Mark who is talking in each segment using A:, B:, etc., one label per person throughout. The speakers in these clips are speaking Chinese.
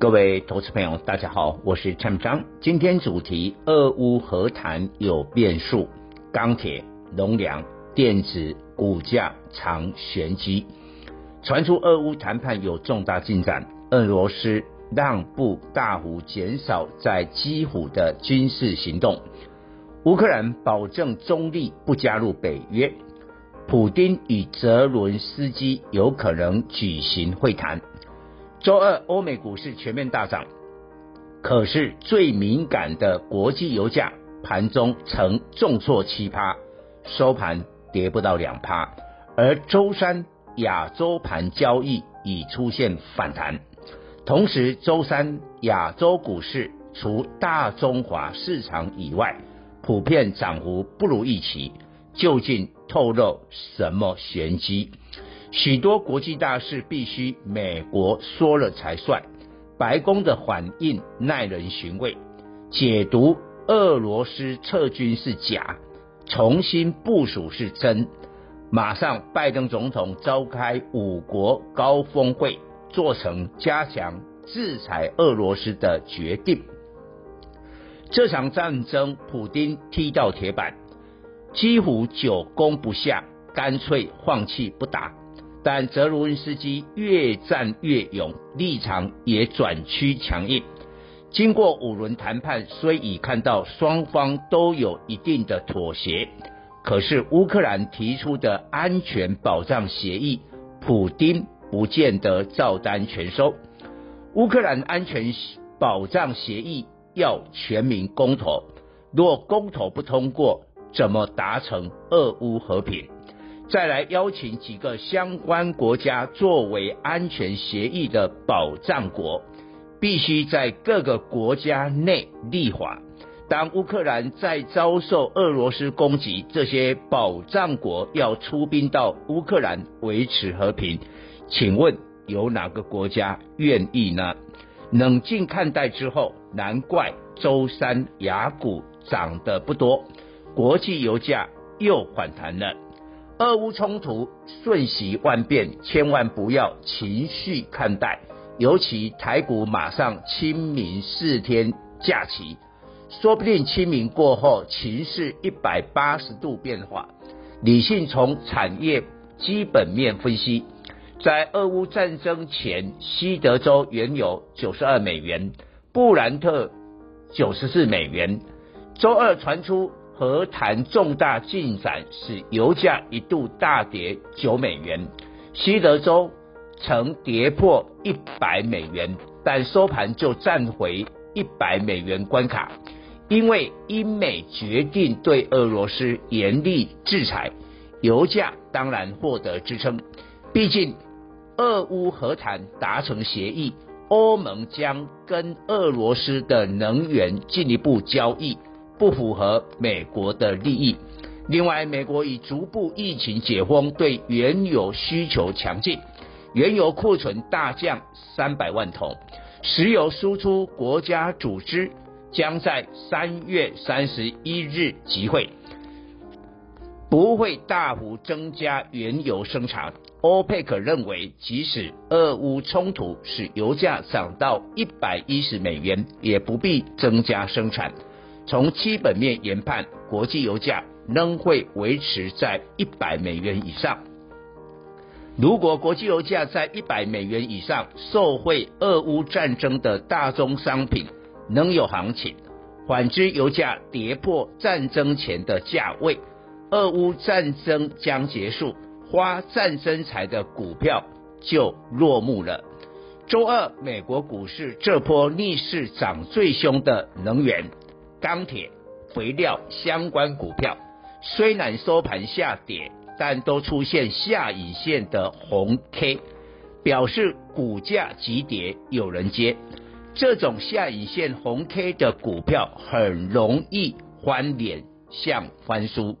A: 各位投资朋友，大家好，我是陈章。今天主题：俄乌和谈有变数，钢铁、农粮、电子股价藏玄机。传出俄乌谈判有重大进展，俄罗斯让步，大幅减少在基辅的军事行动，乌克兰保证中立，不加入北约。普丁与泽伦斯基有可能举行会谈。周二，欧美股市全面大涨，可是最敏感的国际油价盘中曾重挫七趴，收盘跌不到两趴。而周三亚洲盘交易已出现反弹，同时周三亚洲股市除大中华市场以外，普遍涨幅不如预期。究竟透露什么玄机？许多国际大事必须美国说了才算。白宫的反应耐人寻味，解读俄罗斯撤军是假，重新部署是真。马上拜登总统召开五国高峰会，做成加强制裁俄罗斯的决定。这场战争，普丁踢到铁板。几乎久攻不下，干脆放弃不打。但泽伦斯基越战越勇，立场也转趋强硬。经过五轮谈判，虽已看到双方都有一定的妥协，可是乌克兰提出的安全保障协议，普丁不见得照单全收。乌克兰安全保障协议要全民公投，若公投不通过，怎么达成俄乌和平？再来邀请几个相关国家作为安全协议的保障国，必须在各个国家内立法。当乌克兰在遭受俄罗斯攻击，这些保障国要出兵到乌克兰维持和平。请问有哪个国家愿意呢？冷静看待之后，难怪周三雅股涨得不多。国际油价又反弹了，俄乌冲突瞬息万变，千万不要情绪看待。尤其台股马上清明四天假期，说不定清明过后情势一百八十度变化。理性从产业基本面分析，在俄乌战争前，西德州原油九十二美元，布兰特九十四美元。周二传出。和谈重大进展，使油价一度大跌九美元，西德州曾跌破一百美元，但收盘就站回一百美元关卡。因为英美决定对俄罗斯严厉制裁，油价当然获得支撑。毕竟俄乌和谈达成协议，欧盟将跟俄罗斯的能源进一步交易。不符合美国的利益。另外，美国已逐步疫情解封，对原油需求强劲，原油库存大降三百万桶。石油输出国家组织将在三月三十一日集会，不会大幅增加原油生产。欧佩克认为，即使俄乌冲突使油价涨到一百一十美元，也不必增加生产。从基本面研判，国际油价仍会维持在一百美元以上。如果国际油价在一百美元以上，受惠俄乌战争的大宗商品能有行情；反之，油价跌破战争前的价位，俄乌战争将结束，花战争财的股票就落幕了。周二，美国股市这波逆势涨最凶的能源。钢铁、肥料相关股票虽然收盘下跌，但都出现下影线的红 K，表示股价急跌有人接。这种下影线红 K 的股票很容易翻脸像翻书，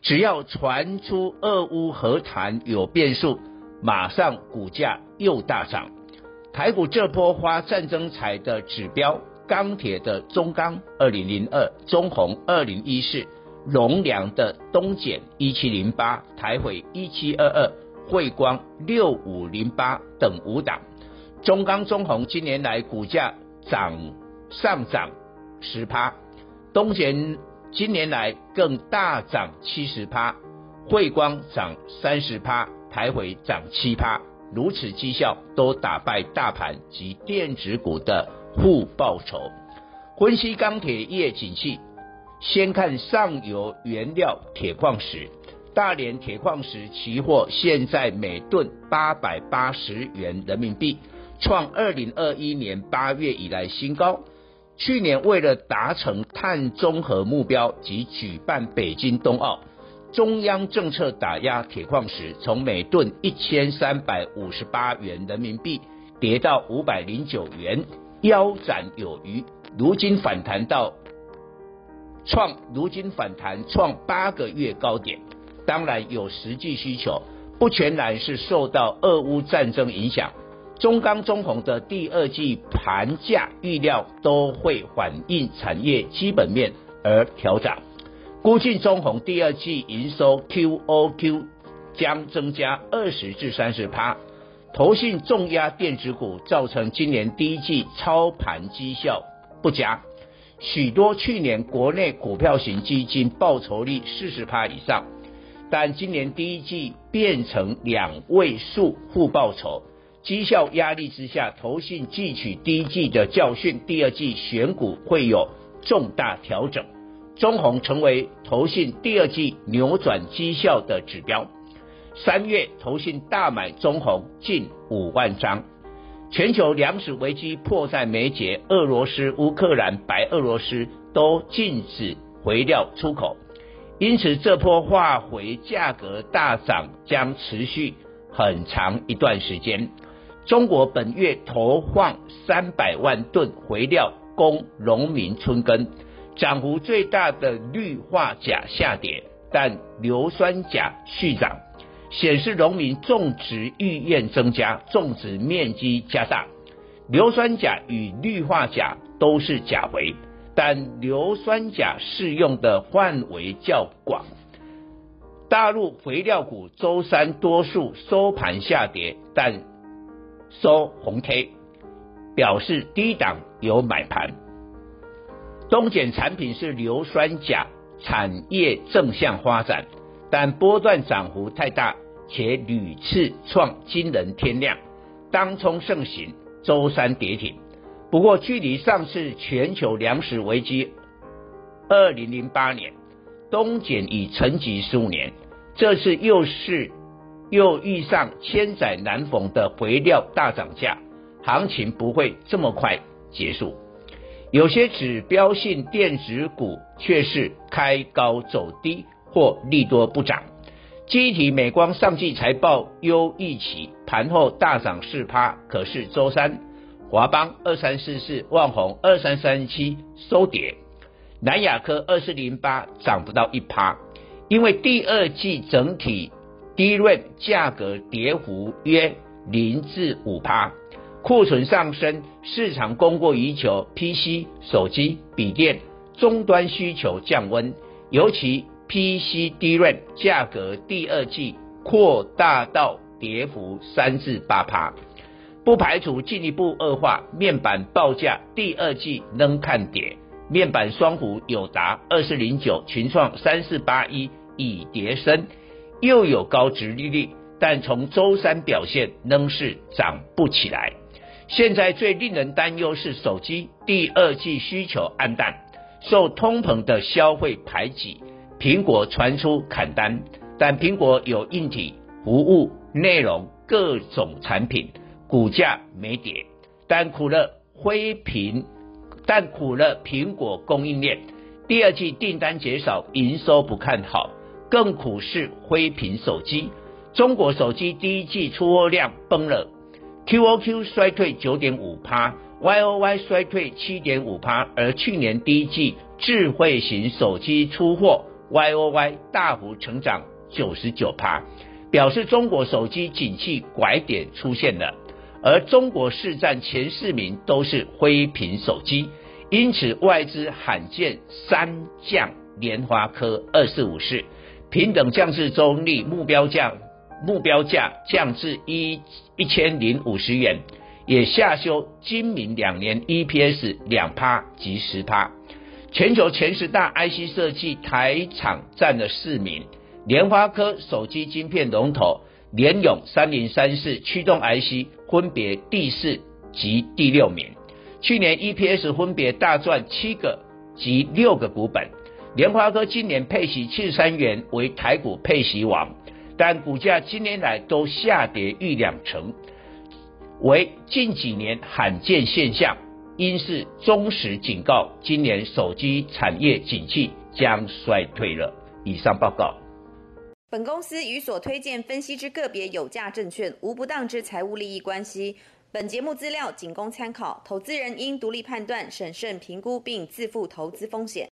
A: 只要传出俄乌和谈有变数，马上股价又大涨。台股这波发战争财的指标，钢铁的中钢二零零二，中红二零一四，龙粮的东碱一七零八，台汇一七二二。汇光六五零八等五档，中钢、中红今年来股价涨上涨十趴，东碱今年来更大涨七十趴，汇光涨三十趴，台汇涨七趴，如此绩效都打败大盘及电子股的互报酬。分析钢铁业景气，先看上游原料铁矿石。大连铁矿石期货现在每吨八百八十元人民币，创二零二一年八月以来新高。去年为了达成碳中和目标及举办北京冬奥，中央政策打压铁矿石，从每吨一千三百五十八元人民币跌到五百零九元，腰斩有余。如今反弹到创，如今反弹创八个月高点。当然有实际需求，不全然是受到俄乌战争影响。中钢、中红的第二季盘价预料都会反映产业基本面而调涨，估计中红第二季营收 QOQ 将增加二十至三十趴。投信重压电子股，造成今年第一季操盘绩效不佳，许多去年国内股票型基金报酬率四十趴以上。但今年第一季变成两位数负报酬，绩效压力之下，投信汲取第一季的教训，第二季选股会有重大调整。中鸿成为投信第二季扭转绩效的指标。三月投信大买中红近五万张。全球粮食危机迫在眉睫，俄罗斯、乌克兰、白俄罗斯都禁止肥料出口。因此，这波化肥价格大涨将持续很长一段时间。中国本月投放三百万吨肥料供农民春耕，涨幅最大的氯化钾下跌，但硫酸钾续涨，显示农民种植意愿增加，种植面积加大。硫酸钾与氯化钾都是钾肥。但硫酸钾适用的范围较广。大陆肥料股周三多数收盘下跌，但收红 K，表示低档有买盘。东碱产品是硫酸钾产业正向发展，但波段涨幅太大，且屡次创惊人天量，当冲盛行，周三跌停。不过，距离上次全球粮食危机，二零零八年，东减已沉寂十五年，这次又是又遇上千载难逢的肥料大涨价，行情不会这么快结束。有些指标性电子股却是开高走低或利多不涨。记忆体美光上季财报优预期，盘后大涨四趴，可是周三。华邦二三四四、旺宏二三三七收跌，南亚科二四零八涨不到一趴，因为第二季整体 DRAM 价格跌幅约零至五趴，库存上升，市场供过于求，PC、手机、笔电终端需求降温，尤其 PC DRAM 价格第二季扩大到跌幅三至八趴。不排除进一步恶化，面板报价第二季仍看跌。面板双虎友达二四零九、群创三四八一已跌深，又有高值利率，但从周三表现仍是涨不起来。现在最令人担忧是手机第二季需求黯淡，受通膨的消费排挤，苹果传出砍单，但苹果有硬体、服务、内容各种产品。股价没跌，但苦了灰屏，但苦了苹果供应链，第二季订单减少，营收不看好，更苦是灰屏手机。中国手机第一季出货量崩了，QOQ 衰退九点五趴，，Y O Y 衰退七点五趴，而去年第一季智慧型手机出货 Y O Y 大幅成长九十九趴，表示中国手机景气拐点出现了。而中国市占前四名都是灰屏手机，因此外资罕见三降联华科二四五四，平等降至中立目标价，目标价降至一一千零五十元，也下修今明两年 EPS 两趴及十趴。全球前十大 IC 设计台厂占了四名，联发科手机晶片龙头。联咏三零三四驱动 IC 分别第四及第六名，去年 EPS 分别大赚七个及六个股本。联发科今年配息七十三元为台股配息王，但股价今年来都下跌逾两成，为近几年罕见现象，因是忠实警告，今年手机产业景气将衰退了。以上报告。
B: 本公司与所推荐分析之个别有价证券无不当之财务利益关系。本节目资料仅供参考，投资人应独立判断、审慎评估并自负投资风险。